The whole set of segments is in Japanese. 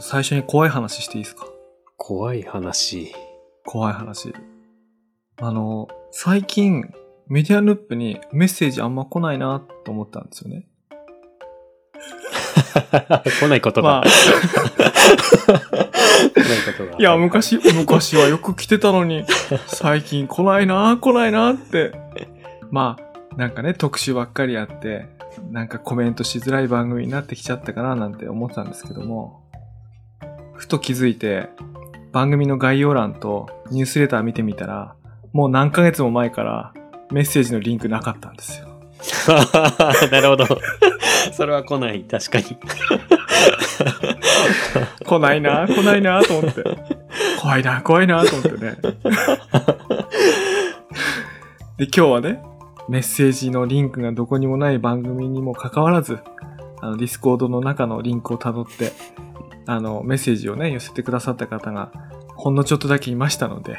と最初に怖い話していいですか？怖い話。怖い話。あの、最近、メディアヌップにメッセージあんま来ないなと思ったんですよね。来ないことまが。来ないことが。あ、いや、昔、昔はよく来てたのに、最近来ないな来ないなって。まあ、なんかね、特集ばっかりやって、なんかコメントしづらい番組になってきちゃったかななんて思ってたんですけども、ふと気づいて、番組の概要欄とニュースレター見てみたら、もう何ヶ月も前からメッセージのリンクなかったんですよ。なるほど。それは来ない。確かに。来ないな、来ないなと思って。怖いな、怖いなと思ってね。で、今日はね、メッセージのリンクがどこにもない番組にもかかわらず、あの、 Discord の中のリンクを辿って、あの、メッセージをね、寄せてくださった方が、ほんのちょっとだけいましたので、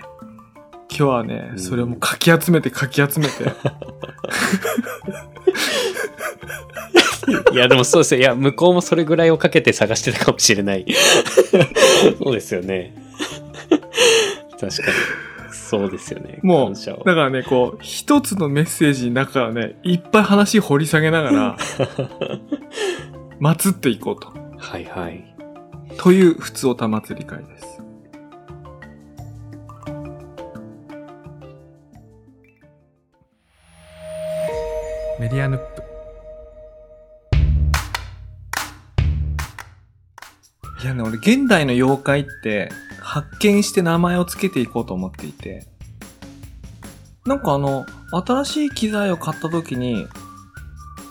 今日はねう、んそれをもうかき集めてかき集めて、いや、でもそうですよ。いや、向こうもそれぐらいをかけて探してたかもしれない。そうですよね。確かに。そうですよね。もう、だからね、こう、一つのメッセージの中からね、いっぱい話掘り下げながら、祀っていこうと。はいはい。という、普通おた祭り会です。メディアヌップ。いやね、俺、現代の妖怪って、発見して名前をつけていこうと思っていて、なんかあの、新しい機材を買った時に、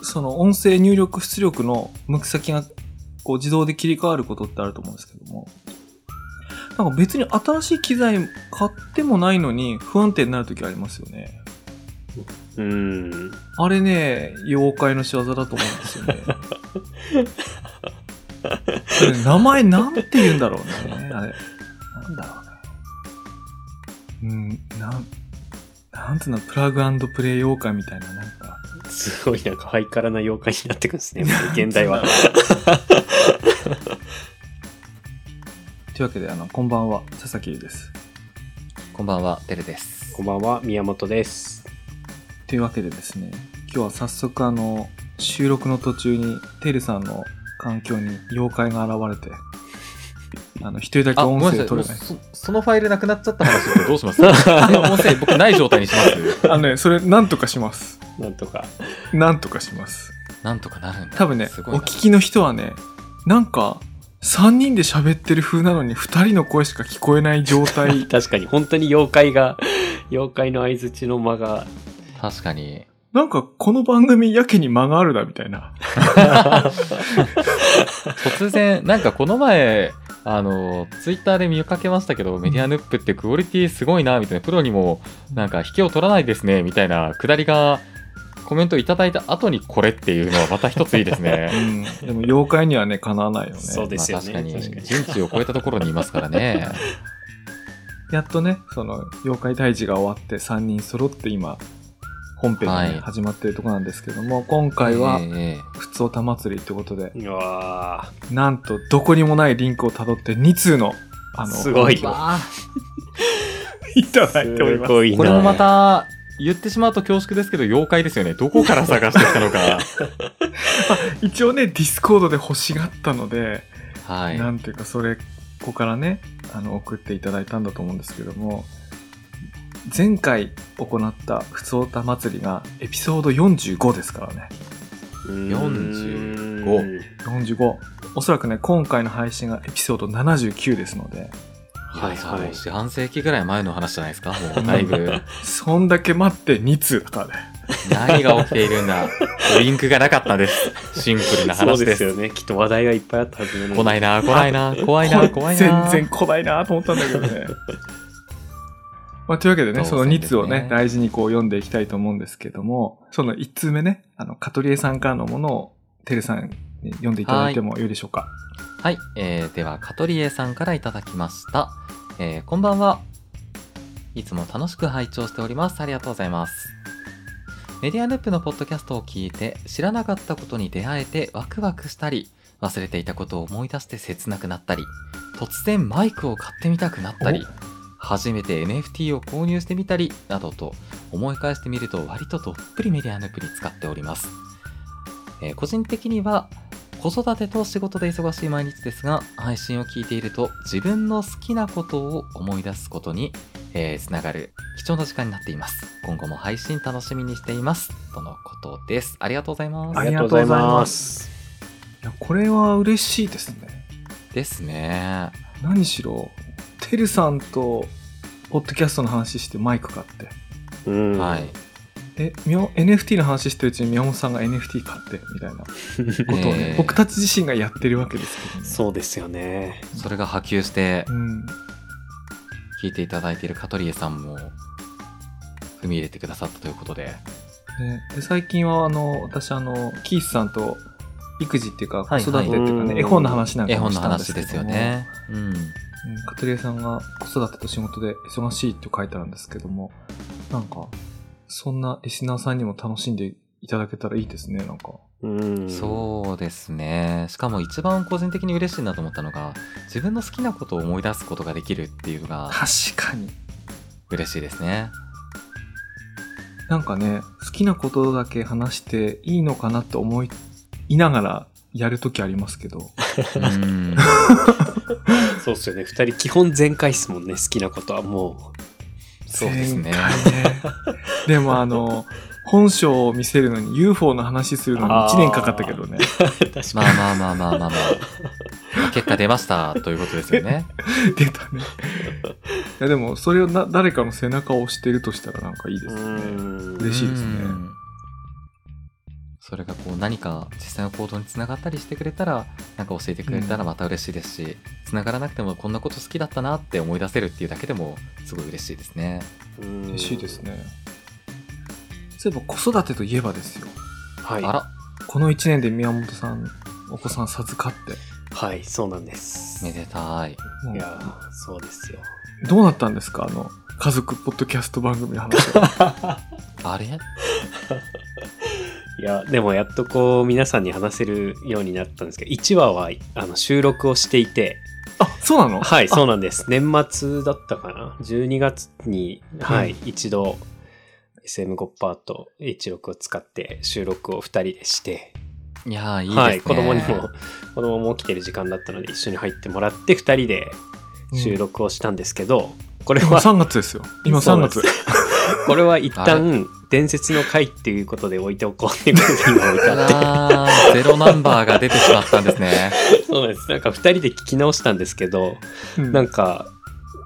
その音声入力出力の向き先がこう自動で切り替わることってあると思うんですけども、なんか別に新しい機材買ってもないのに不安定になる時ありますよね。うーん。あれね、妖怪の仕業だと思うんですよね。名前なんて言うんだろうね。あれ。なんだろうね。うん、なん、なんつうの、プラグプレイ妖怪みたいな、なんか。すごいなんかハイカラな妖怪になってくんですね。現代は。というわけで、あの、こんばんは、佐々木です。こんばんは、てるです。こんばんは、宮本です。というわけでですね、今日は早速あの、収録の途中に、テルさんの環境に妖怪が現れて、あの、一人だけ音声取れない。そそのファイルなくなっちゃった話どうします？音声僕ない状態にします。あのね、それなんとかします。なんとか。なんとかします。なんとかなるんだ。多分ねお聞きの人はね、なんか、3人で喋ってる風なのに2人の声しか聞こえない状態。確かに、本当に妖怪が、妖怪の相づちの間が、確かに。なんか、この番組やけに間があるな、みたいな。突然、なんかこの前、あの、ツイッターで見かけましたけど、メディアヌップってクオリティすごいな、みたいな、プロにも、なんか引けを取らないですね、みたいなくだりが、コメントいただいた後にこれっていうのはまた一ついいですうね。ん。でも、妖怪にはね、かなわないよね。そうですよね。まあ確かに、確かに。人知を超えたところにいますからね。やっとね、その、妖怪退治が終わって3人揃って今、本編がね、はい始まってるところなんですけども、今回はえ、えええ普通歌祭りってことで、うわなんと、どこにもないリンクを辿って2通の、あの、すごいわあいただーいております。すごいな。これもまた、言ってしまうと恐縮ですけど、妖怪ですよね。どこから探してきたのか。一応ね、ディスコードで欲しがったので、はい。なんていうか、それ、ここからね、あの、送っていただいたんだと思うんですけども、前回行った普通歌祭りがエピソード45ですからね。45 45。おそらくね、今回の配信がエピソード79ですので、はいはい四半世紀ぐらい前の話じゃないですか？もう だいぶ。そんだけ待って2通だからね。何が起きているんだ？リンクがなかったです。シンプルなそう話です。ですよね。きっと話題がいっぱいあったはずなのに来ないな、来ないな、怖いな、怖いな。全然来ないなと思ったんだけどね。まあ、というわけでね、当その2然ですね通をね、大事にこう読んでいきたいと思うんですけども、その1通目ね、あの、カトリエさんからのものを、テルさんに読んでいただいてもよいでしょうか？はい、えー、では、カトリエさんからいただきました。えー、こんばんは。いつも楽しく拝聴しております。ありがとうございます。メディアループのポッドキャストを聞いて、知らなかったことに出会えてワクワクしたり、忘れていたことを思い出して切なくなったり、突然マイクを買ってみたくなったり、初めて NFT を購入してみたりなどと思い返してみると割とどっぷりメディアヌープに使っております。えー個人的には子育てと仕事で忙しい毎日ですが配信を聞いていると自分の好きなことを思い出すことに、えーつながる貴重な時間になっています今後も配信楽しみにしていますとのことですありがとうございますあありがとうございます。いやこれは嬉しいですね。ですね何しろ、てるさんと、ポッドキャストの話してマイク買って。うん。はい。え、みょ NFT の話してるうちに宮本さんが NFT 買って、みたいなことをね、えー僕たち自身がやってるわけですけどね。そうですよね。それが波及してうん。聞いていただいているカトリエさんも踏み入れてくださったということでね、で最近はあの私あのキースさんと育児っていうか子はい育てっていうかね、はい絵本の話なん絵本のかもしたんです話ですよねうんうん。カトリエさんが子育てと仕事で忙しいって書いてあるんですけどもなんかそんなリスナーさんにも楽しんでいただけたらいいですねなんか。うん。そうですね。しかも一番個人的に嬉しいなと思ったのが自分の好きなことを思い出すことができるっていうのが確かに。嬉しいですね。なんかね好きなことだけ話していいのかなって思いながらやるときありますけど。うん そうっすよね。二人基本全開っすもんね。好きなことはもそうですねでもあの本性を見せるのに UFO の話するのに1年かかったけどね。まあまあまあまあまあまあ、まあ、結果出ましたということですよね 出たね。いやでも、それをな誰かの背中を押してるとしたらなんかいいですね。うん嬉しいですねうんそれがこう何か実際の行動につながったりしてくれたらなんか教えてくれたらまた嬉しいですし、つながらなくてもこんなこと好きだったなって思い出せるっていうだけでもすごい嬉しいですねうん嬉しいですね。そういえば子育てといえばですよ。はい。あらこの1年で宮本さん、お子さん授かって、はい、そうなんです。めでたいもいうやー、そうですよ。どうなったんですか？あの、家族ポッドキャスト番組の話は。あれ？いや、でもやっとこう、皆さんに話せるようになったんですけど、1話はあの収録をしていて、あ、そうなの？はい、そうう。なんです。年末だったかな ?12 月に、はい、一度、SM5 パート H6 を使って収録を2人でして、いやーいいですね、はい、子供にも、子供も起きてる時間だったので一緒に入ってもらって2人で収録をしたんですけど、これ今は、3月ですよ。今3月。これは一旦伝説の回っていうことで置いておこうっていうことで今置いてあって。ゼロナンバーが出てしまったんですねそうなんです。なんか2人で聞き直したんですけど、うんなんか、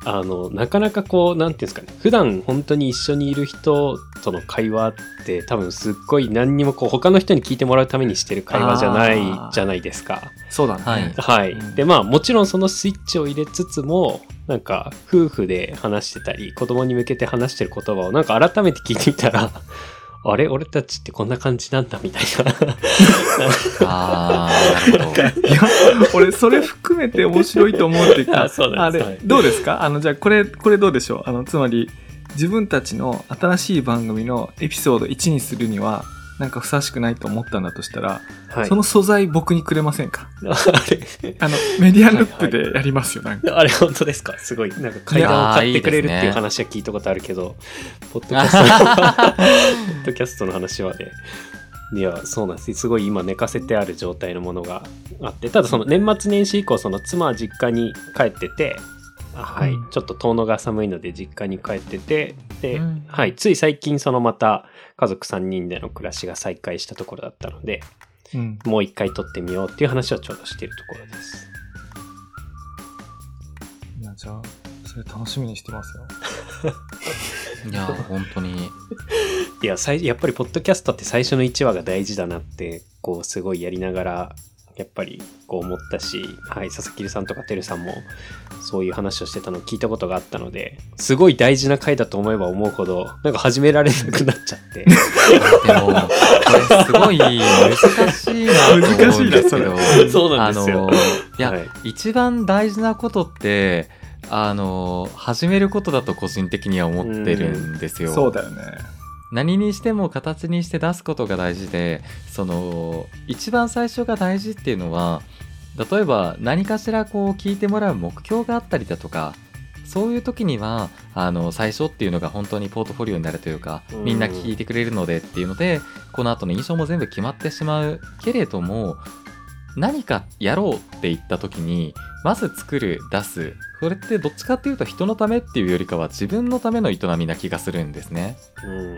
あの、なかなかこう、なんていうんですかね、普段本当に一緒にいる人との会話って多分すっごい何にもこう、他の人に聞いてもらうためにしてる会話じゃないじゃないですか。そうだね。はいはい。うんで、まあもちろんそのスイッチを入れつつも、なんか夫婦で話してたり、子供に向けて話してる言葉をなんか改めて聞いてみたら、あれ俺たちってこんな感じなんだみたいな。あーなるほど。いや、俺、それ含めて面白いと思うっていうか、あ そうです。はい。あれ、どうですか？あの、じゃあ、これ、これどうでしょう？あの、つまり、自分たちの新しい番組のエピソード1にするには、なんかふさわしくないと思ったんだとしたら、はい。その素材僕にくれませんか？あれあの、メディアルップでやりますよ、なんか。あれ本当ですか？すごい。なんか階段を買ってくれるっていう話は聞いたことあるけど、ポッドキャストの、ポッドキャストの話はね、いや、そうなんです。すごい今寝かせてある状態のものがあって、ただその年末年始以降、その妻は実家に帰ってて、あはい、うんちょっと遠野が寒いので実家に帰ってて、で、うんはい、つい最近そのまた家族3人での暮らしが再開したところだったので、うん。もう一回撮ってみようっていう話をちょうどしているところです。いや、じゃあ、それ楽しみにしてますよ。いやー本当にいや、最やっぱりポッドキャストって最初の1話が大事だなって、こう、すごいやりながら、やっぱりこう思ったし、はい、佐々木さんとかてるさんもそういう話をしてたのを聞いたことがあったので、すごい大事な回だと思えば思うほど、なんか始められなくなっちゃって。でもこれすごい難しいなと思うんですけど 難しいそうなあんですよの。いや、はい一番大事なことってあの始めることだと個人的には思ってるんですよ。そうだよね。何にしても形にして出すことが大事でその一番最初が大事っていうのは例えば何かしらこう聞いてもらう目標があったりだとかそういう時にはあの最初っていうのが本当にポートフォリオになるというかうん。みんな聞いてくれるのでっていうのでこの後の印象も全部決まってしまうけれども何かやろうって言った時にまず作る出す。これってどっちかっていうと人のためっていうよりかは自分のための営みな気がするんですね。うん。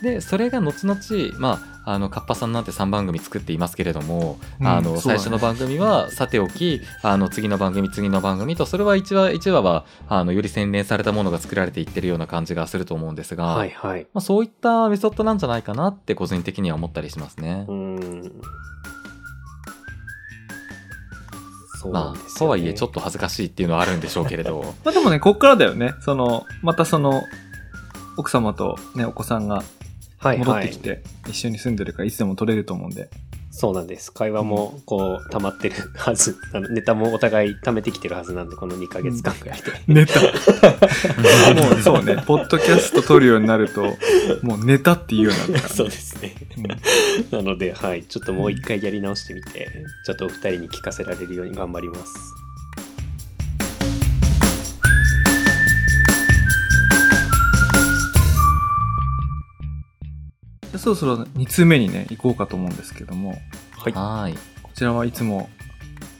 でそれが後々まああのカッパさんなんて3番組作っていますけれども、うんあのね。最初の番組はさておきあの次の番組次の番組とそれは1話1話はあのより洗練されたものが作られていってるような感じがすると思うんですが、はいはい。まあ、そういったメソッドなんじゃないかなって個人的には思ったりしますね。うんそうまあとはいえちょっと恥ずかしいっていうのはあるんでしょうけれど まあでもね、こっからだよね。その、またその、奥様とね、お子さんがはい戻っはいてきて、一緒に住んでるからいつでも取れると思うんで。そうなんです。会話もこう溜まってるはず。あ のネタもお互い溜めてきてるはずなんでこの2ヶ月間ぐらいで、ネタ。もうそうね、ポッドキャスト撮るようになると、もうネタっていうようになるから、そうですね。うん。なのではい。ちょっともう一回やり直してみてちょっとお二人に聞かせられるように頑張りますそろそろ2通目にね、行こうかと思うんですけども、はいはーいこちらはいつも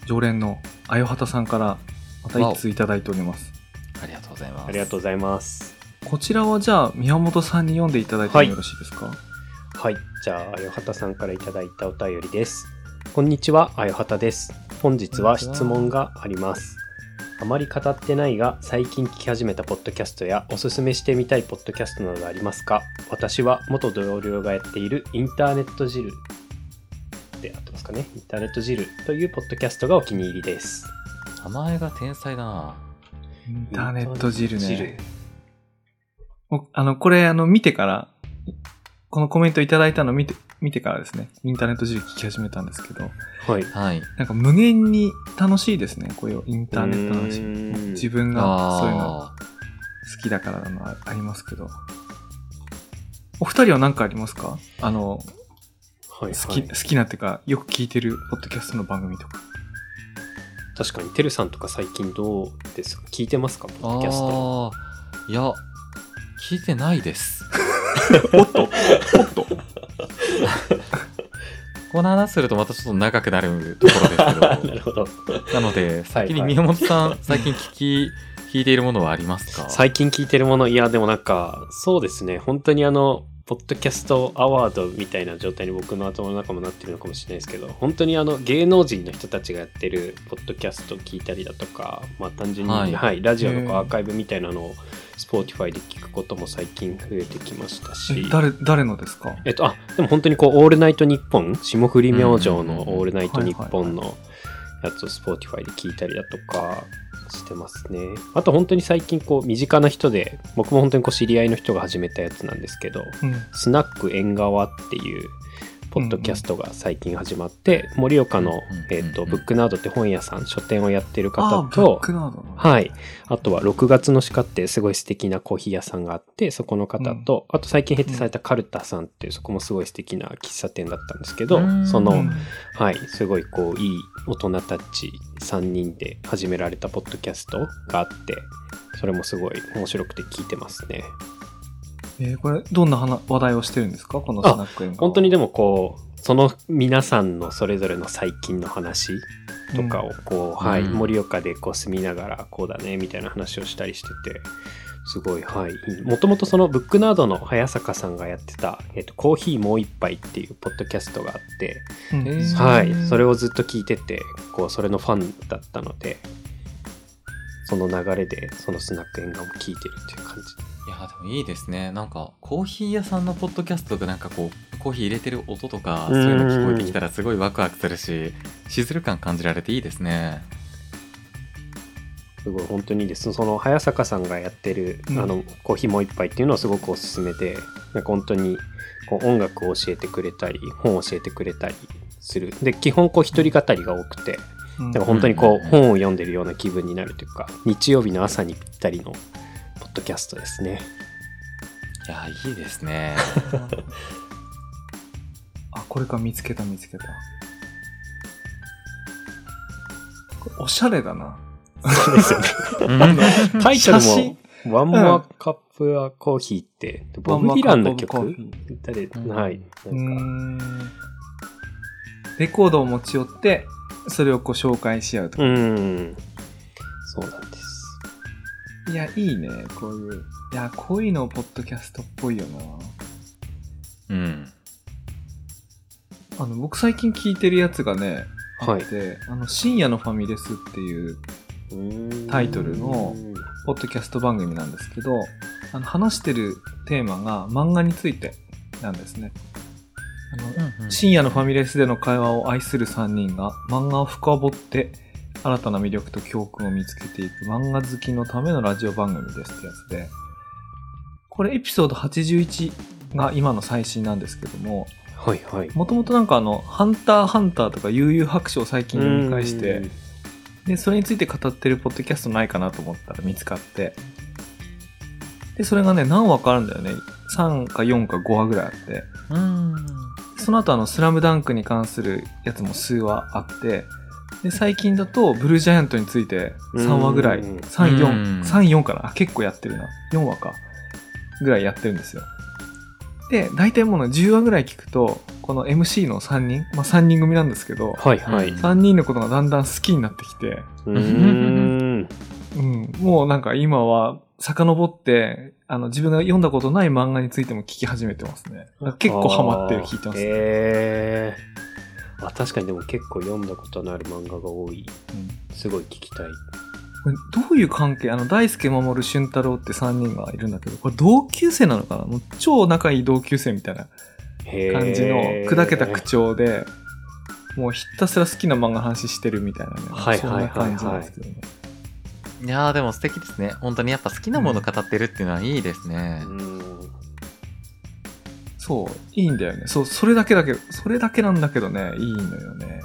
常連のあよはたさんからまた1通いただいております。ありがとうございますありがとうございますこちらはじゃあ宮本さんに読んでいただいてもよろしいですか、はい。じゃあ、あよはたさんからいただいたお便りです。こんにちは、あよはたです。本日は質問があります。あまり語ってないが、最近聞き始めたポッドキャストやおすすめしてみたいポッドキャストなどありますか？私は元同僚がやっているインターネット汁であってますかね？インターネット汁というポッドキャストがお気に入りです。名前が天才だな。インターネット汁インターネットね。おあの、これあの見てから、このコメントいただいたの見て、見てからですね、インターネット汁聞き始めたんですけど、はい。はいなんか無限に楽しいですね、こういうインターネットのうーん話。自分がそういうのあ好きだからなのはありますけど。お二人は何かありますか？あの、はい、好き、はい好。きなっていうか、よく聞いてるポッドキャストの番組とか。確かに、てるさんとか最近どうですか？聞いてますか？ポーッドキャスト。あーいや聞いてないですおっと。おっと。この話するとまたちょっと長くなるところですけ などるほど。なので先にはい。宮本さん、最近聞き聞いているものはありますか？最近聞いてるもの、いや、でもなんか、そうですね、本当にあの、ポッドキャストアワードみたいな状態に僕の頭の中もなってるのかもしれないですけど、本当にあの、芸能人の人たちがやってるポッドキャストを聞いたりだとか、まあ単純に、ははいい、ラジオのアーカイブみたいなのを、Spotify で聞くことも最近増えてきましたし、誰、誰のですか？えっと、あ、でも本当にこう、オールナイトニッポン、霜降り明星のオールナイトニッポンのやつを Spotify で聞いたりだとかしてますね。あと本当に最近こう、身近な人で、僕も本当にこう、知り合いの人が始めたやつなんですけど、うん。スナック縁側っていう、ポッドキャストが最近始まって、盛岡の、うんえっと、うんブックナードって本屋さん、書店をやってる方と。はい。あとは6月の鹿ってすごい素敵なコーヒー屋さんがあって、そこの方と、あと最近閉店されたカルタさんっていう、そこもすごい素敵な喫茶店だったんですけどう、んその、うんはい、すごいこう、いい大人たち3人で始められたポッドキャストがあって、それもすごい面白くて聞いてますね。えーこれ、どんな話話題をしてるんですか？このスナック演歌は本当にでもこう、その皆さんのそれぞれの最近の話とかをこう、はい、うん盛岡でこう住みながらこうだねみたいな話をしたりしてて、すごい、はい。もともとそのブックナードの早坂さんがやってた、えっと、コーヒーもう一杯っていうポッドキャストがあって、うんはい。それをずっと聞いてて、こう、それのファンだったので、その流れで、そのスナック縁側も聞いてるっていう感じ。いやでもいいですね。なんかコーヒー屋さんのポッドキャストがなんかこうコーヒー入れてる音とかそういうの聞こえてきたらすごいワクワクするししずる感感じられていいですね。すごい本当にいいです。その早坂さんがやってる、うん。あのコーヒーもう一杯っていうのはすごくおすすめで、なんか本当にこう音楽を教えてくれたり、本を教えてくれたりする。で、基本こう一人語りが多くて、うん。なんか本当にこうんう本を読んでるような気分になるというか、日曜日の朝にぴったりのポッドキャストですね。いや、いいですね。あ、これか見つけた見つけた。おしゃれだな。そうですよね。うんタイトルも、ワンモアカップアコーヒーって、ボブ・ディランの曲？はい。なんか、ん。レコードを持ち寄って、それをこう紹介し合うとか。うん。そうなん。いや、いいね、こういう。いや、こういうのポッドキャストっぽいよな。うん。あの、僕最近聞いてるやつがね、あはいって、あの、深夜のファミレスっていうタイトルのポッドキャスト番組なんですけど、あの話してるテーマが漫画についてなんですね。あの深夜のファミレスでの会話を愛する3人が漫画を深掘って新たな魅力と教訓を見つけていく漫画好きのためのラジオ番組ですってやつで、これエピソード81が今の最新なんですけども、はいはい。もともとなんかあの、ハンターハンターとか悠々白書を最近読み返して、で、それについて語ってるポッドキャストないかなと思ったら見つかって、で、それがね、何話かあるんだよね。3か4か5話ぐらいあって、うん。その後あの、スラムダンクに関するやつも数話あって、で、最近だと、ブルージャイアントについて3話ぐらい、うん3、うん4、3、4かなあ結構やってるな。4話か。ぐらいやってるんですよ。で、大体もうね10話ぐらい聞くと、この MC の3人、まあ3人組なんですけど、はいはい。うん3人のことがだんだん好きになってきて、うーん。うん、もうなんか今は遡って、あの自分が読んだことない漫画についても聞き始めてますね。だから結構ハマって聞いてます、ねへえー。あ、確かにでも結構読んだことのある漫画が多い。うんすごい聞きたい。これどういう関係？あの、大輔守俊太郎って3人がいるんだけど、これ同級生なのかな？もう超仲いい同級生みたいな感じの砕けた口調で、もうひたすら好きな漫画の話してるみたいなね。はいそんな感じなんですけどね。いやーでも素敵ですね。本当にやっぱ好きなもの語ってるっていうのはいいですね。うん。そう、いいんだよね。そう、それだけだけど、それだけなんだけどね、いいのよね。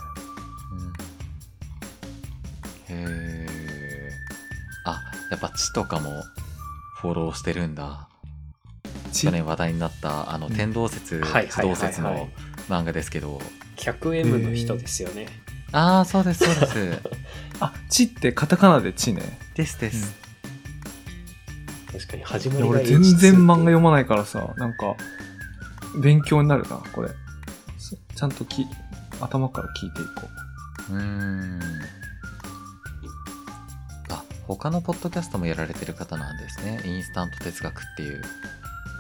うんへえ。あ、やっぱ地とかもフォローしてるんだ。ち去年話題になったあのうん天動説、地はい動説の漫画ですけど。100M の人ですよね。ああ、そうです、そうです。あ、ちってカタカナでちね。ですです。確かに始まりが俺全然漫画読まないからさ、なんか、勉強になるな、これ。そちゃんとき、頭から聞いていこう。うーん。あ、他のポッドキャストもやられてる方なんですね。インスタント哲学っていう。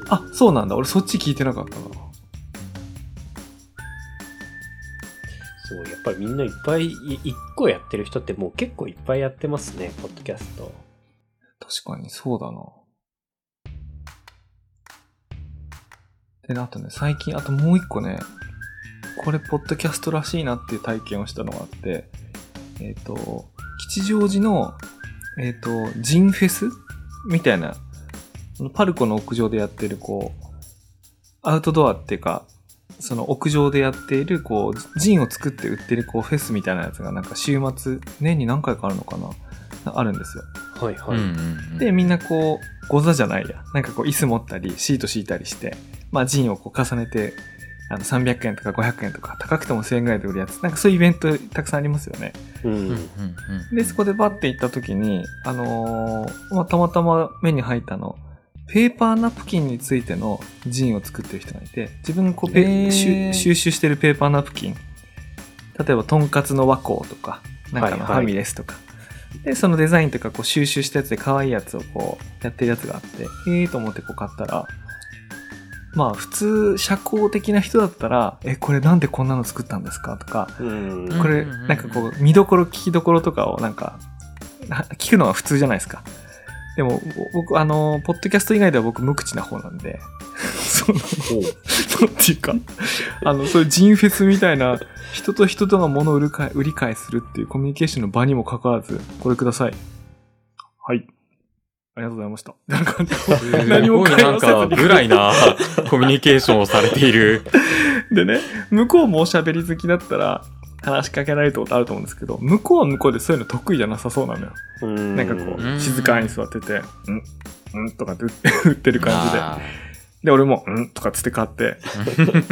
あ、そうなんだ。俺そっち聞いてなかったな。すごい。やっぱりみんないっぱい、い一個やってる人ってもう結構いっぱいやってますね、ポッドキャスト。確かにそうだな。でね、あとね、最近、あともう一個ね、これ、ポッドキャストらしいなっていう体験をしたのがあって、えっ、と、吉祥寺の、えっ、と、ジンフェスみたいな、パルコの屋上でやってる、こう、アウトドアっていうか、その屋上でやっている、こう、ジンを作って売ってる、こう、フェスみたいなやつが、なんか週末、年に何回かあるのかなあるんですよ。はいはい。で、みんなこう、ゴザじゃないや。なんかこう、椅子持ったり、シート敷いたりして、まあ、ジンをこう重ねて、あの、300円とか500円とか、高くても1000円ぐらいで売るやつ。なんかそういうイベントたくさんありますよね。うん。で、そこでバッて行った時に、あのーまあ、たまたま目に入ったの、ペーパーナプキンについてのジンを作ってる人がいて、自分がこうペ、へー収収集してるペーパーナプキン。例えば、とんかつの和光とか、なんかのはいはいファミレスとか。で、そのデザインとかこう収集したやつで可愛いやつをこうやってるやつがあって、へえーと思ってこう買ったら、まあ普通社交的な人だったら、え、これなんでこんなの作ったんですか？とか、うん。これ、なんかこう、見どころ、聞きどころとかをなんか、な聞くのは普通じゃないですか。でも、僕、あの、ポッドキャスト以外では僕無口な方なんで、その、ほうそうっていうか、あの、そういうジンフェスみたいな、人と人とが物を売るか売り買いするっていうコミュニケーションの場にもかかわらず、これください。はい。ありがとうございました。なんか、何も会すごいなん話せずにか、ぐらいなコミュニケーションをされている。でね、向こうもおしゃべり好きだったら、話しかけられたことあると思うんですけど、向こうは向こうでそういうの得意じゃなさそうなのよ。うんなんかこう静かに座ってて、んんとかって言ってる感じで。あで、俺も、うんとかつって買って。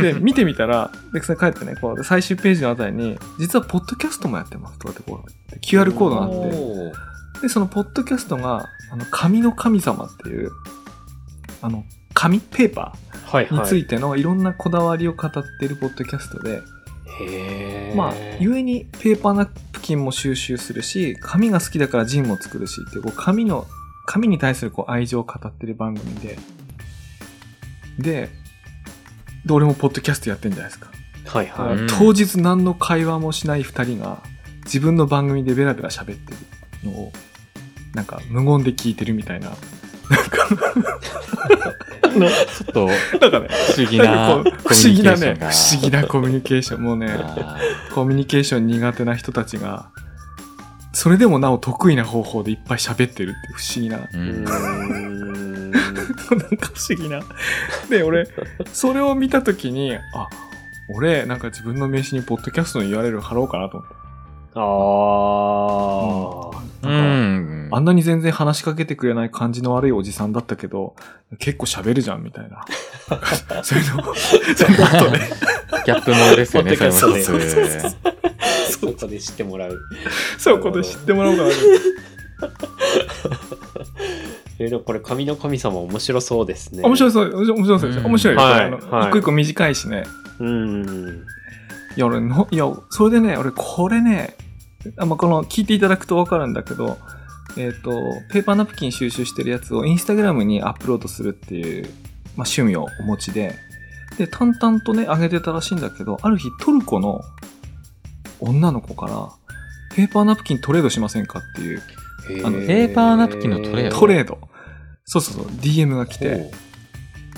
で、見てみたら、で、それ帰ってね、こう、最終ページのあたりに、実はポッドキャストもやってますとかってこう、QR コードがあって、で、そのポッドキャストが、あの、紙の神様っていう、あの、紙ペーパーにはいはい。ついてのいろんなこだわりを語っているポッドキャストで、へーまあ、ゆえにペーパーナプキンも収集するし、紙が好きだからジンも作るしっていう、こう、紙の、紙に対するこう愛情を語ってる番組で、で、で、俺もポッドキャストやってんじゃないですか。はいはい。うん当日何の会話もしない二人が、自分の番組でベラベラ喋ってるのを、なんか無言で聞いてるみたいな。なんか、ちょっとなんかね、不思議な不思議なね、不思議なコミュニケーション。もうね、あコミュニケーション苦手な人たちが、それでもなお得意な方法でいっぱい喋ってるって不思議な。なんか不思議な。で、俺、それを見たときに、あ、俺、なんか自分の名刺にポッドキャストの URL 貼ろうかなと思って。あうなんあんなに全然話しかけてくれない感じの悪いおじさんだったけど、結構喋るじゃん、みたいな。そういうの、そういうことね。ギャップものですよね、それもドキャストで一つ。あ。そこで知ってもらう。そういうこと知ってもらおうかなとえーでもこれ、神の神様面白そうですね。面白そう、面白そうですよ。面白いはい一個一個短いしね。うん。いや、俺の、いや、それでね、俺これね、あまあ、この、聞いていただくとわかるんだけど、えっ、と、ペーパーナプキン収集してるやつをインスタグラムにアップロードするっていう、まあ、趣味をお持ちで、で、淡々とね、上げてたらしいんだけど、ある日トルコの女の子から、ペーパーナプキントレードしませんかっていう、あのペーパーナプキンのトレード？トレード。そうそうそう、DM が来て、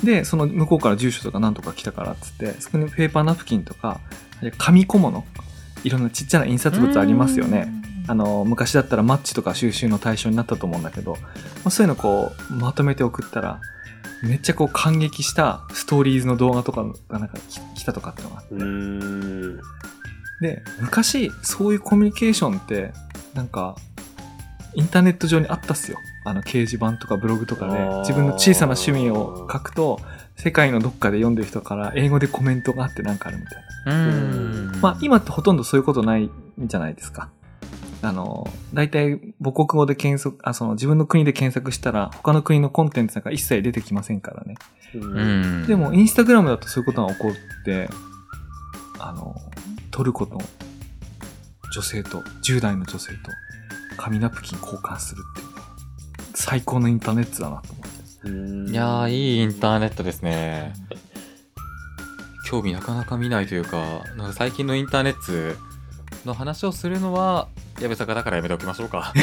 で、その向こうから住所とかなんとか来たからっつって、そこにペーパーナプキンとか、紙小物、いろんなちっちゃな印刷物ありますよね。あの、昔だったらマッチとか収集の対象になったと思うんだけど、まあ、そういうのこう、まとめて送ったら、めっちゃこう感激したストーリーズの動画とかがなんかき来たとかってのがあって。で、昔、そういうコミュニケーションって、なんか、インターネット上にあったっすよ。あの、掲示板とかブログとかで自分の小さな趣味を書くと、世界のどっかで読んでる人から英語でコメントがあってなんかあるみたいな。うん。まあ、今ってほとんどそういうことないんじゃないですか。あの、大体母国語で検索、あ、その自分の国で検索したら、他の国のコンテンツなんか一切出てきませんからね。う。うんん。でも、インスタグラムだとそういうことが起こって、あの、トルコの女性と、10代の女性と、紙ナプキン交換するっていうね、最高のインターネットだなと思って。うんいやー、いいインターネットですね。興味なかなか見ないというか、なんか最近のインターネットの話をするのは、矢部坂だからやめておきましょうか。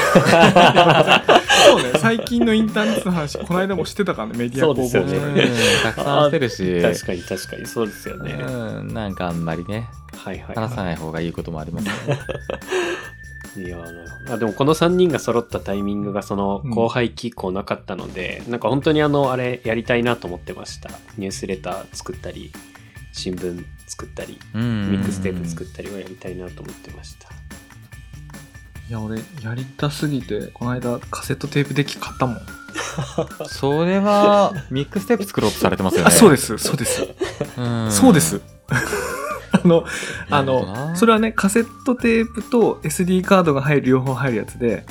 そうね、最近のインターネットの話、この間もしてたからね、メディアそうですよねうんたくさんしてるし、確かに確かにそうですよね。うん、なんかあんまりね、はいはい、話さない方がいいこともありますね。いやあでもこの3人が揃ったタイミングがそのうん後輩期以降なかったので、なんか本当にあのあれやりたいなと思ってましたニュースレター作ったり新聞作ったりうんミックステープ作ったりをやりたいなと思ってました、いや、俺、やりたすぎて、この間カセットテープデッキ買ったもん。それは、ミックステープ作ろうとされてますよね。あ、そうです、そうです。うんそうです。あの、あの、それはね、カセットテープと SD カードが入る、両方入るやつで、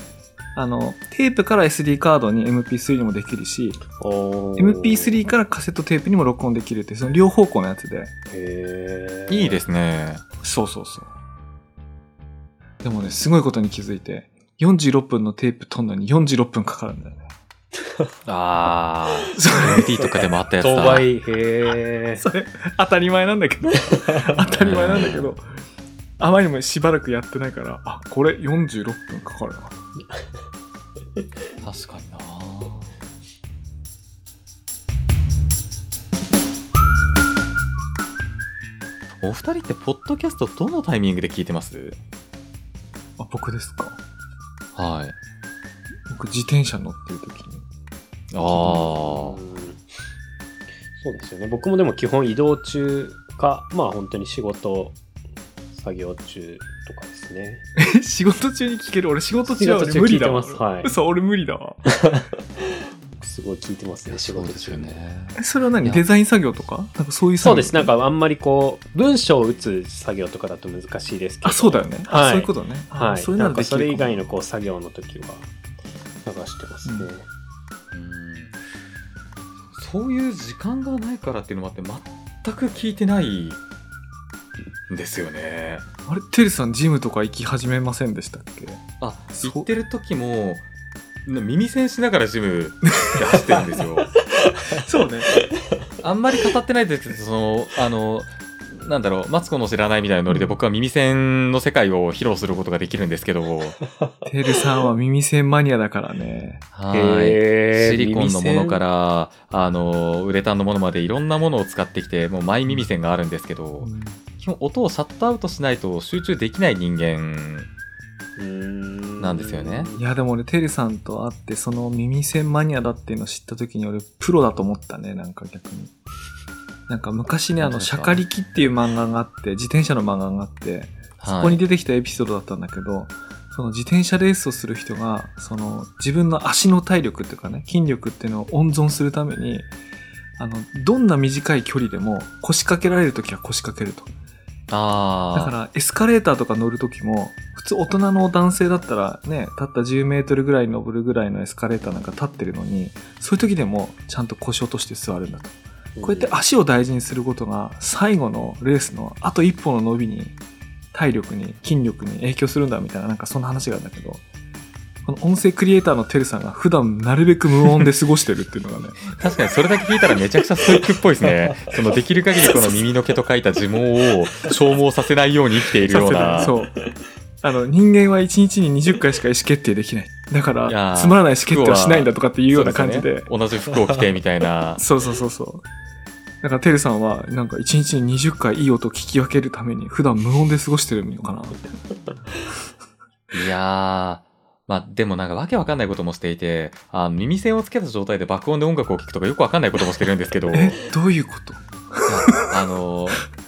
あの、テープから SD カードに MP3 にもできるし、おー MP3 からカセットテープにも録音できるって、その両方向のやつで。へーいいですね。そうそうそう。でもね、すごいことに気づいて、46分のテープ取るのに46分かかるんだよね。あそー、MD とかでもあったやつ当だ。倍へえそれ、当たり前なんだけど、当たり前なんだけど、あまりにもしばらくやってないから、あ、これ46分かかるな。確かにな。お二人ってポッドキャストどのタイミングで聞いてます？あ、僕ですか。はい。僕自転車乗ってる時に。あうん。そうですよね。僕もでも基本移動中かまあ本当に仕事作業中とかですね。え仕事中に聞ける？俺仕事中は無理だわ。聞いてます。はい。嘘、俺無理だわ。すごい聞いてますね仕事中。ねね。えそれは何？デザイン作業とか？なんかそういう作業？そうです。なんかあんまりこう文章を打つ作業とかだと難しいですけど。あそうだよね、あはい。そういうことね、あはい。それ以外のこう作業の時は流してますね、うんうんそういう時間がないからっていうのもあって全く聞いてないんですよね。あれテルさんジムとか行き始めませんでしたっけ？あ行ってる時も耳栓しながらジムで走ってるんですよ。そうね。あんまり語ってないですけどそのあのなんだろうマツコの知らないみたいなノリで僕は耳栓の世界を披露することができるんですけど。テルさんは耳栓マニアだからね。はい。シリコンのものからあのウレタンのものまでいろんなものを使ってきてもうマイ耳栓があるんですけど基本音をシャットアウトしないと集中できない人間なんですよね。いやでも俺テルさんと会ってその耳栓マニアだっていうのを知った時に俺プロだと思ったねなんか逆になんか昔ねあの「本当ですかシャカリキ」っていう漫画があって自転車の漫画があってそこに出てきたエピソードだったんだけど、その自転車レースをする人が、その自分の足の体力っていうかね、筋力っていうのを温存するために、あの、どんな短い距離でも腰掛けられるときは腰掛けると。あだからエスカレーターとか乗るときも、普通大人の男性だったらね、たった10メートルぐらい登るぐらいのエスカレーターなんか立ってるのに、そういう時でもちゃんと腰を落として座るんだと。こうやって足を大事にすることが最後のレースのあと一歩の伸びに体力に筋力に影響するんだみたいななんかそんな話があるんだけどこの音声クリエイターのてるさんが普段なるべく無音で過ごしてるっていうのがね 確かにそれだけ聞いたらめちゃくちゃストイックっぽいですね。そのできる限りこの耳の毛と書いた呪文を消耗させないように生きているような。そうあの人間は1日に20回しか意思決定できないだからつまらない意思決定はしないんだとかっていうような感じで。ね同じ服を着てみたいな。そうそうそうそう。だからてるさんはなんか1日に20回いい音を聞き分けるために普段無音で過ごしてるのかな。みたいないやー、まあでもなんかわけわかんないこともしていて、あの耳栓をつけた状態で爆音で音楽を聴くとかよくわかんないこともしてるんですけど、えどういうこと？あの、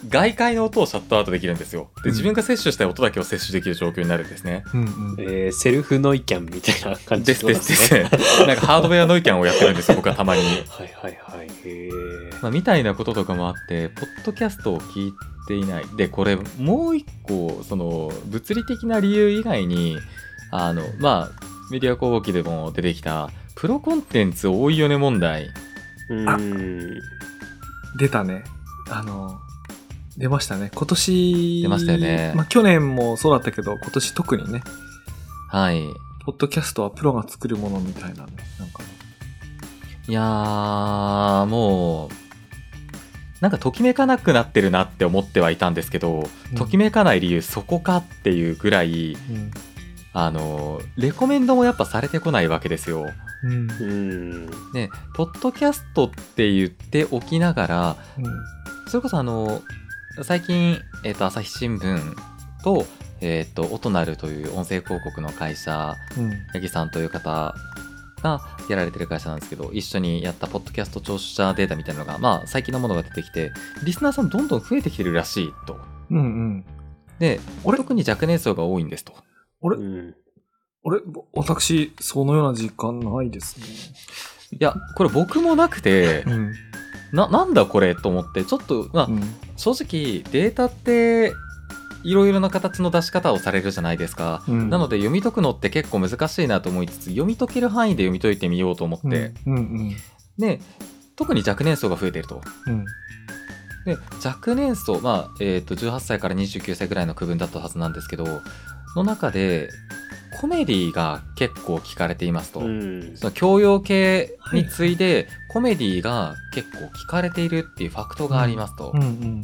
外界の音をシャットアウトできるんですよ。で、うん自分が摂取したい音だけを摂取できる状況になるんですね。うんうんえーセルフノイキャンみたいな感じですですです。なんかハードウェアノイキャンをやってるんですよ、僕はたまに。はいはいはいへーまあ、みたいなこととかもあって、ポッドキャストを聞いていない。で、これ、もう一個、その、物理的な理由以外に、あの、まあ、メディア広告でも出てきた、プロコンテンツ多いよね問題。うーん出たね。あの、出ましたね。今年。出ましたよねまあ去年もそうだったけど、今年特にね、はい。ポッドキャストはプロが作るものみたいなね。なんか、いやー、もう、なんかときめかなくなってるなって思ってはいたんですけど、うんときめかない理由そこかっていうぐらい、うん。あの、レコメンドもやっぱされてこないわけですよ。うん。ね、ポッドキャストって言っておきながら、うん。それこそあの、最近、えっ、と、朝日新聞と、えっ、と、オトナルという音声広告の会社、うん。八木さんという方がやられてる会社なんですけど、一緒にやったポッドキャスト聴取者データみたいなのが、まあ、最近のものが出てきて、リスナーさんどんどん増えてきてるらしいと。うんうん。で、あれ？特に若年層が多いんですと。あれ？うん私、そのような実感ないですね。いや、これ僕もなくてう、ん。な、なんだこれと思って、ちょっと、まあう、ん。正直データっていろいろな形の出し方をされるじゃないですか、うん。なので読み解くのって結構難しいなと思いつつ読み解ける範囲で読み解いてみようと思って、うんうんで特に若年層が増えていると。うん。で若年層まあ、えー、と18歳から29歳ぐらいの区分だったはずなんですけどの中でコメディが結構聞かれていますと、うん。その教養系に次いでコメディが結構聞かれているっていうファクトがありますと、うんうん。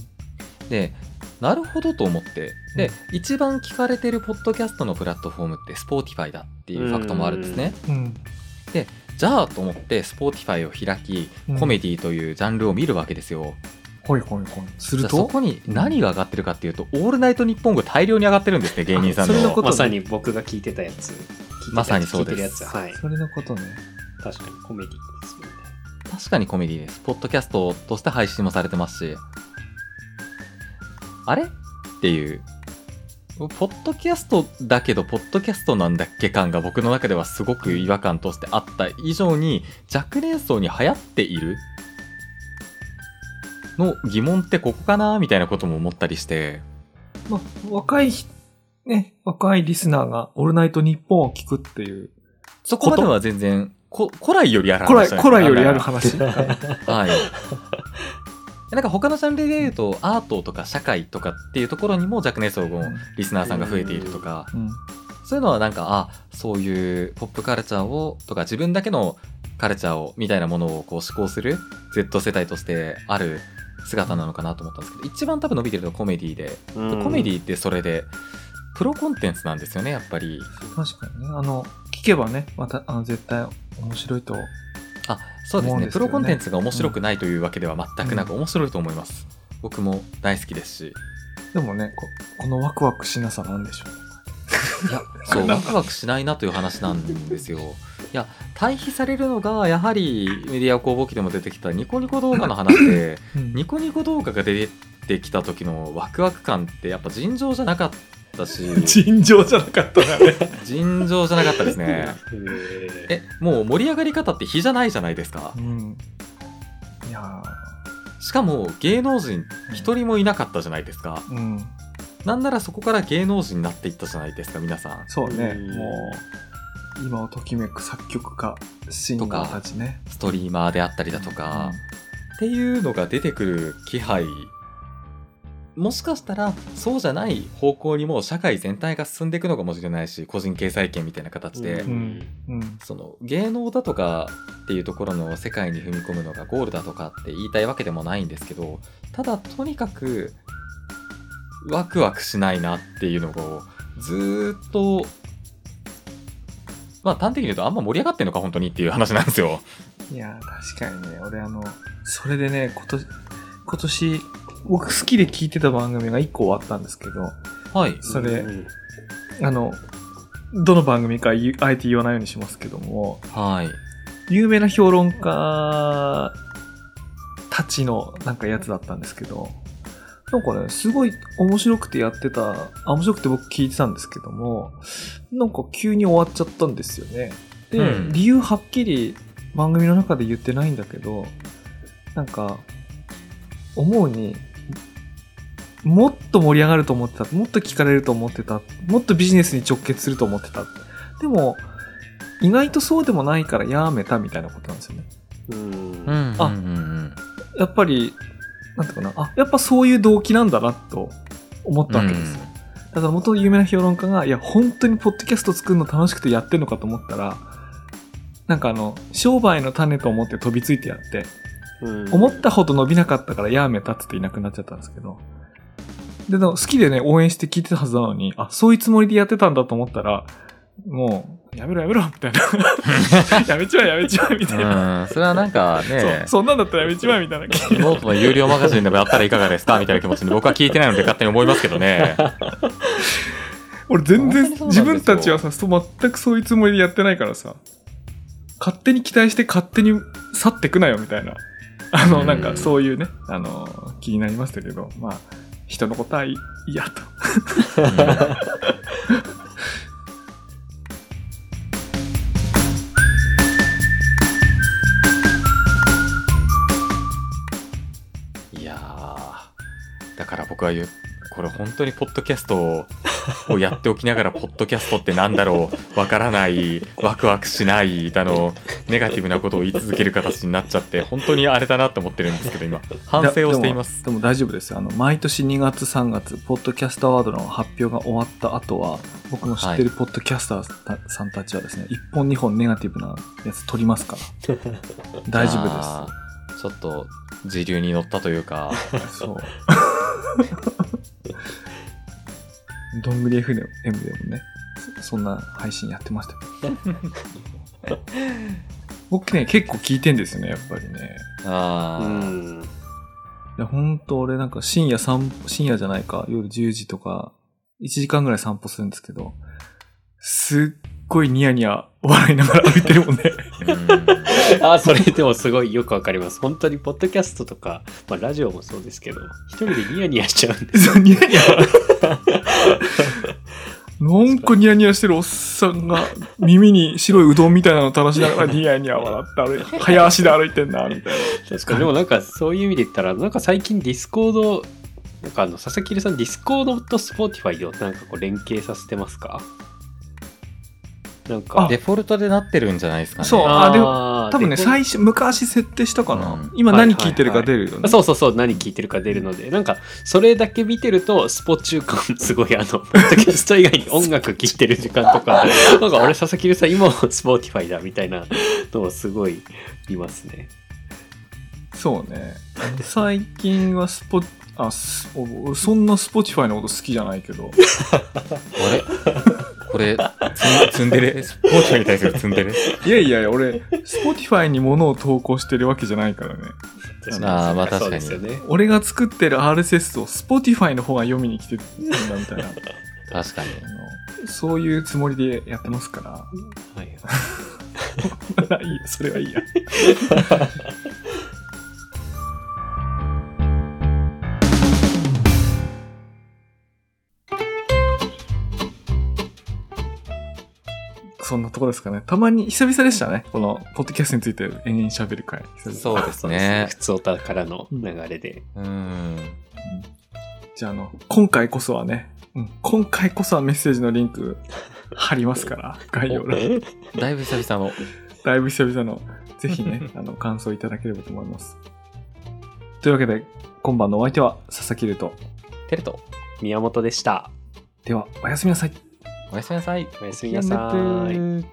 でなるほどと思って。で、一番聞かれてるポッドキャストのプラットフォームって Spotify だっていうファクトもあるんですね。うん。じゃあと思って Spotify を開きうん。コメディというジャンルを見るわけですよ、ほいほいほい。するじゃあそとこに何が上がってるかっていうと「オールナイトニッポン」が大量に上がってるんですね芸人さんの。それのことまさに僕が聞いてたやつ。まさにそうです。聞いてるやつ。はい。それのことね。確かにコメディですもんね。確かにコメディです。ポッドキャストとして配信もされてますし。あれ？っていう。ポッドキャストだけど、ポッドキャストなんだっけ感が僕の中ではすごく違和感としてあった以上に、若年層に流行っているの疑問ってここかなみたいなことも思ったりして。まあ、若いひ、ね、若いリスナーがオールナイトニッポンを聞くっていう、そこまでは全然、こ古来よりある話じゃない古来よりある話。はい。なんか他のジャンルで言うと、アートとか社会とかっていうところにも若年層のリスナーさんが増えているとか、うんそういうのはなんか、あ、そういうポップカルチャーを、とか自分だけのカルチャーを、みたいなものをこう思考する Z 世代としてある姿なのかなと思ったんですけど、一番多分伸びてるのはコメディで、うんコメディってそれで、プロコンテンツなんですよね、やっぱり。確かにね。あの、聞けばね、また、あの、絶対面白いと。あ、そうですね。プロコンテンツが面白くないというわけでは全くなく面白いと思います。僕も大好きですし。でもね、ここのワクワクしなさなんでしょう。いや、そう、ワクワクしないなという話なんですよ。いや、対比されるのが、やはりメディア工房機でも出てきたニコニコ動画の話で、うんニコニコ動画が出てきた時のワクワク感ってやっぱ尋常じゃなかったし、尋常じゃなかったね。尋常じゃなかったですね。へえ、もう盛り上がり方って比じゃないじゃないですかう。ん。いやしかも芸能人一人もいなかったじゃないですか。ーうん。なんならそこから芸能人になっていったじゃないですか、皆さん。そうね、うんもう、今をときめく作曲家、シンガーたちね。ストリーマーであったりだとか、っていうのが出てくる気配もしかしたらそうじゃない方向にも社会全体が進んでいくのかもしれないし個人経済圏みたいな形で、うんうん。うん。その芸能だとかっていうところの世界に踏み込むのがゴールだとかって言いたいわけでもないんですけどただとにかくワクワクしないなっていうのをずーっとまあ端的に言うとあんま盛り上がってんのか本当にっていう話なんですよ。いやー、確かにね、俺あの、それでね、今年、今年、僕好きで聞いてた番組が1個終わったんですけど、はい。それ、うんあの、どの番組か言うあえて言わないようにしますけども、はい。有名な評論家たちのなんかやつだったんですけど、なんかね、すごい面白くてやってた、あ面白くて僕聞いてたんですけども、なんか急に終わっちゃったんですよね。で、うん理由はっきり番組の中で言ってないんだけど、なんか、思うに、もっと盛り上がると思ってた、もっと聞かれると思ってた、もっとビジネスに直結すると思ってた。でも、意外とそうでもないからやめたみたいなことなんですよね。うんうんあやっぱり、なんていうかな、あ、やっぱそういう動機なんだなと思ったわけです。よ。だから元々有名な評論家が、いや、本当にポッドキャスト作るの楽しくてやってんのかと思ったら、なんかあの、商売の種と思って飛びついてやって、うん。思ったほど伸びなかったからやめたっつっていなくなっちゃったんですけど、で、でも好きでね、応援して聞いてたはずなのに、あ、そういうつもりでやってたんだと思ったら、もう、やめろやめろみたいな。やめちまえやめちまえみたいな。うん、それはなんかね、そんなんだったらやめちまえみたいな。ノートの有料マガジンでもやったらいかがですかみたいな気持ちに僕は聞いてないので勝手に思いますけどね。俺全然自分たちはさ全くそういうつもりでやってないからさ勝手に期待して勝手に去ってくなよみたいなあのうんなんかそういうねあの気になりましたけどまあ人のことはいいやと僕は言う、これ本当にポッドキャストをやっておきながら、ポッドキャストってなんだろう、わからない、ワクワクしない、だの、ネガティブなことを言い続ける形になっちゃって、本当にあれだなって思ってるんですけど、今、反省をしています。でも大丈夫ですあの毎年2月3月ポッドキャストアワードの発表が終わった後は僕の知ってるポッドキャスターさんたちはですね、1本2本ネガティブなやつ取りますから。大丈夫ですちょっと、時流に乗ったというか、そう。どんぐり FM でもね、そそんな配信やってました。僕ね、結構聞いてんですよね、やっぱりね。あーうんいや、ほんと俺なんか深夜散歩、深夜じゃないか、夜10時とか、1時間ぐらい散歩するんですけど、すっごいニヤニヤ笑いながら歩いてるもんね。うん。あそれでもすごいよくわかります。本当にポッドキャストとか、まあ、ラジオもそうですけど一人でニヤニヤしちゃうんでそうニヤニヤ。笑なんかニヤニヤしてるおっさんが耳に白いうどんみたいなの垂らしながらニヤニヤ笑って歩いて、早足で歩いてんな、みたいな。確かに。でもなんかそういう意味で言ったらなんか最近 Discord なんかあの佐々木さん Discord と Spotify をなんかこう連携させてますか？なんかデフォルトでなってるんじゃないですかね。そうあでも多分ね、最初、昔設定したかな。うん今何聞いてるか出るよね。そうそうそう何聞いてるか出るのでなんかそれだけ見てるとスポ中間すごいあの ポッドキャスト以外に音楽聴いてる時間とか なんか俺佐々木さん今も Spotify だみたいなのをすごい見ますねそうね。最近はスポ、あ、そんな Spotify のこと好きじゃないけど。あれ？これ、ツンデレ、 Spotify に対するツンデレ？いやいやいや、俺、 Spotify に物を投稿してるわけじゃないからね。あーまあ確かに俺が作ってる RSS を Spotify の方が読みに来てるんだみたいな。確かに。あのそういうつもりでやってますから。はい いいや、それはいいや。そんなとこですかね。たまに久々でしたね。この、ポッドキャストについて延々喋る回。久々そうですそうですね普。通おたからの流れでうん。じゃあ、あの、今回こそはね、うん、今回こそはメッセージのリンク貼りますから、概要欄。だいぶ久々の。だいぶ久々の、ぜひね、あの、感想いただければと思います。というわけで、今晩のお相手は佐々木瑠と。テレト、宮本でしたでは、おやすみなさい。おやすみなさい。おやすみなさいい。